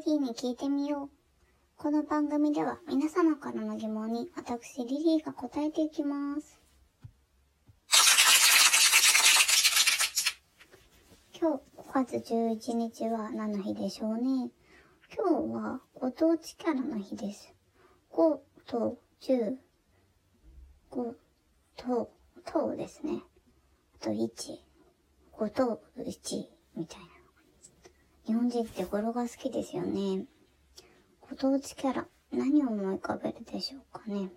リリーに聞いてみよう。この番組では皆様からの疑問に私リリーが答えていきます。今日5月11日は何の日でしょうね。今日はご当地キャラの日です。5と10、5と、とですね。あと1、5と1みたいな。日本人って語呂が好きですよね。ご当地キャラ、何を思い浮かべるでしょうかね。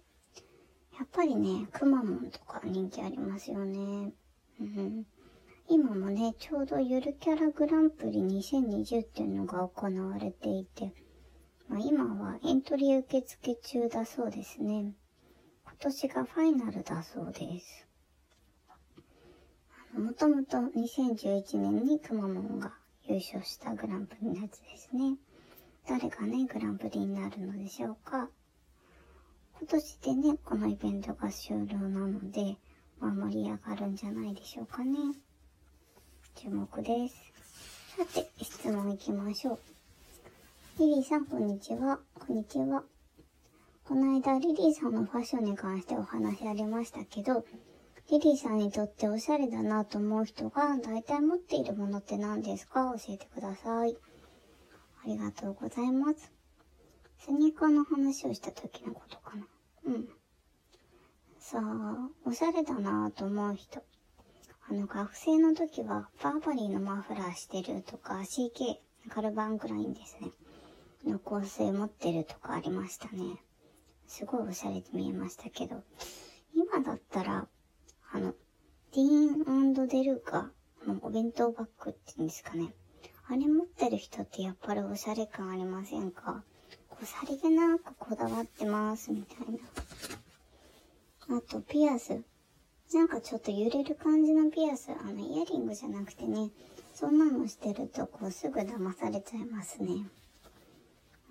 やっぱりね、くまモンとか人気ありますよね。今もね、ちょうどゆるキャラグランプリ2020っていうのが行われていて、まあ、今はエントリー受付中だそうですね。今年がファイナルだそうです。もともと2011年にくまモンが優勝したグランプリのやつですね。誰がね、グランプリになるのでしょうか。今年でね、このイベントが終了なので、まあ盛り上がるんじゃないでしょうかね。注目です。さて、質問いきましょう。リリーさん、こんにちは。こんにちは。この間、リリーさんのファッションに関してお話ありましたけど、リリーさんにとっておしゃれだなと思う人が大体持っているものって何ですか？教えてください。ありがとうございます。スニーカーの話をした時のことかな。うん。さあ、おしゃれだなと思う人。あの、学生の時は、バーバリーのマフラーしてるとか、CK、カルバンクラインですね。の香水持ってるとかありましたね。すごいおしゃれに見えましたけど、今だったら、ディーンデルーカのお弁当バッグって言うんですかね。あれ持ってる人ってやっぱりおしゃれ感ありませんか？こう、さりげなくこだわってます、みたいな。あと、ピアス。なんかちょっと揺れる感じのピアス。あの、イヤリングじゃなくてね、そんなのしてると、こう、すぐ騙されちゃいますね。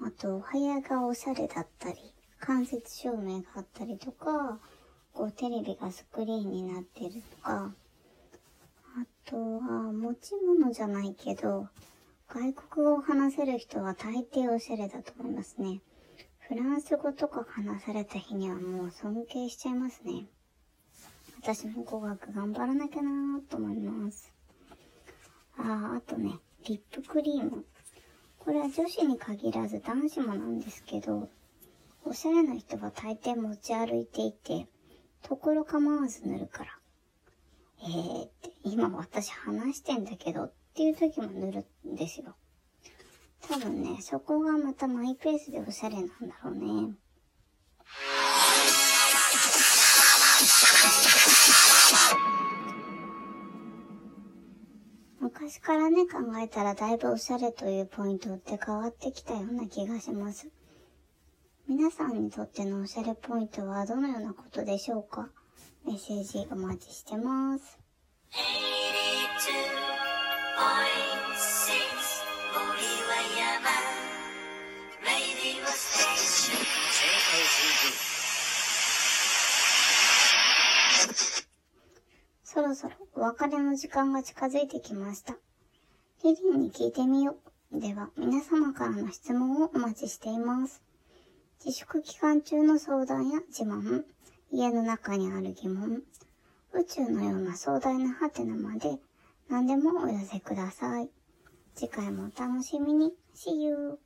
あと、お部屋がおしゃれだったり、間接照明があったりとか、こう、テレビがスクリーンになってるとか、あとは、持ち物じゃないけど、外国語を話せる人は大抵おしゃれだと思いますね。フランス語とか話された日にはもう尊敬しちゃいますね。私も語学頑張らなきゃなーと思います。ああ、あとね、リップクリーム。これは女子に限らず男子もなんですけど、おしゃれな人は大抵持ち歩いていて、ところ構わず塗るから。えーって、今私話してんだけどっていう時も塗るんですよ。多分ね、そこがまたマイペースでおしゃれなんだろうね。昔からね、考えたらだいぶおしゃれというポイントって変わってきたような気がします。皆さんにとってのおしゃれポイントはどのようなことでしょうか？メッセージお待ちしてます。そろそろお別れの時間が近づいてきました。リリーに聞いてみよう。では、皆様からの質問をお待ちしています。自粛期間中の相談や自慢、家の中にある疑問、宇宙のような壮大なハテナまで何でもお寄せください。次回もお楽しみに。See you!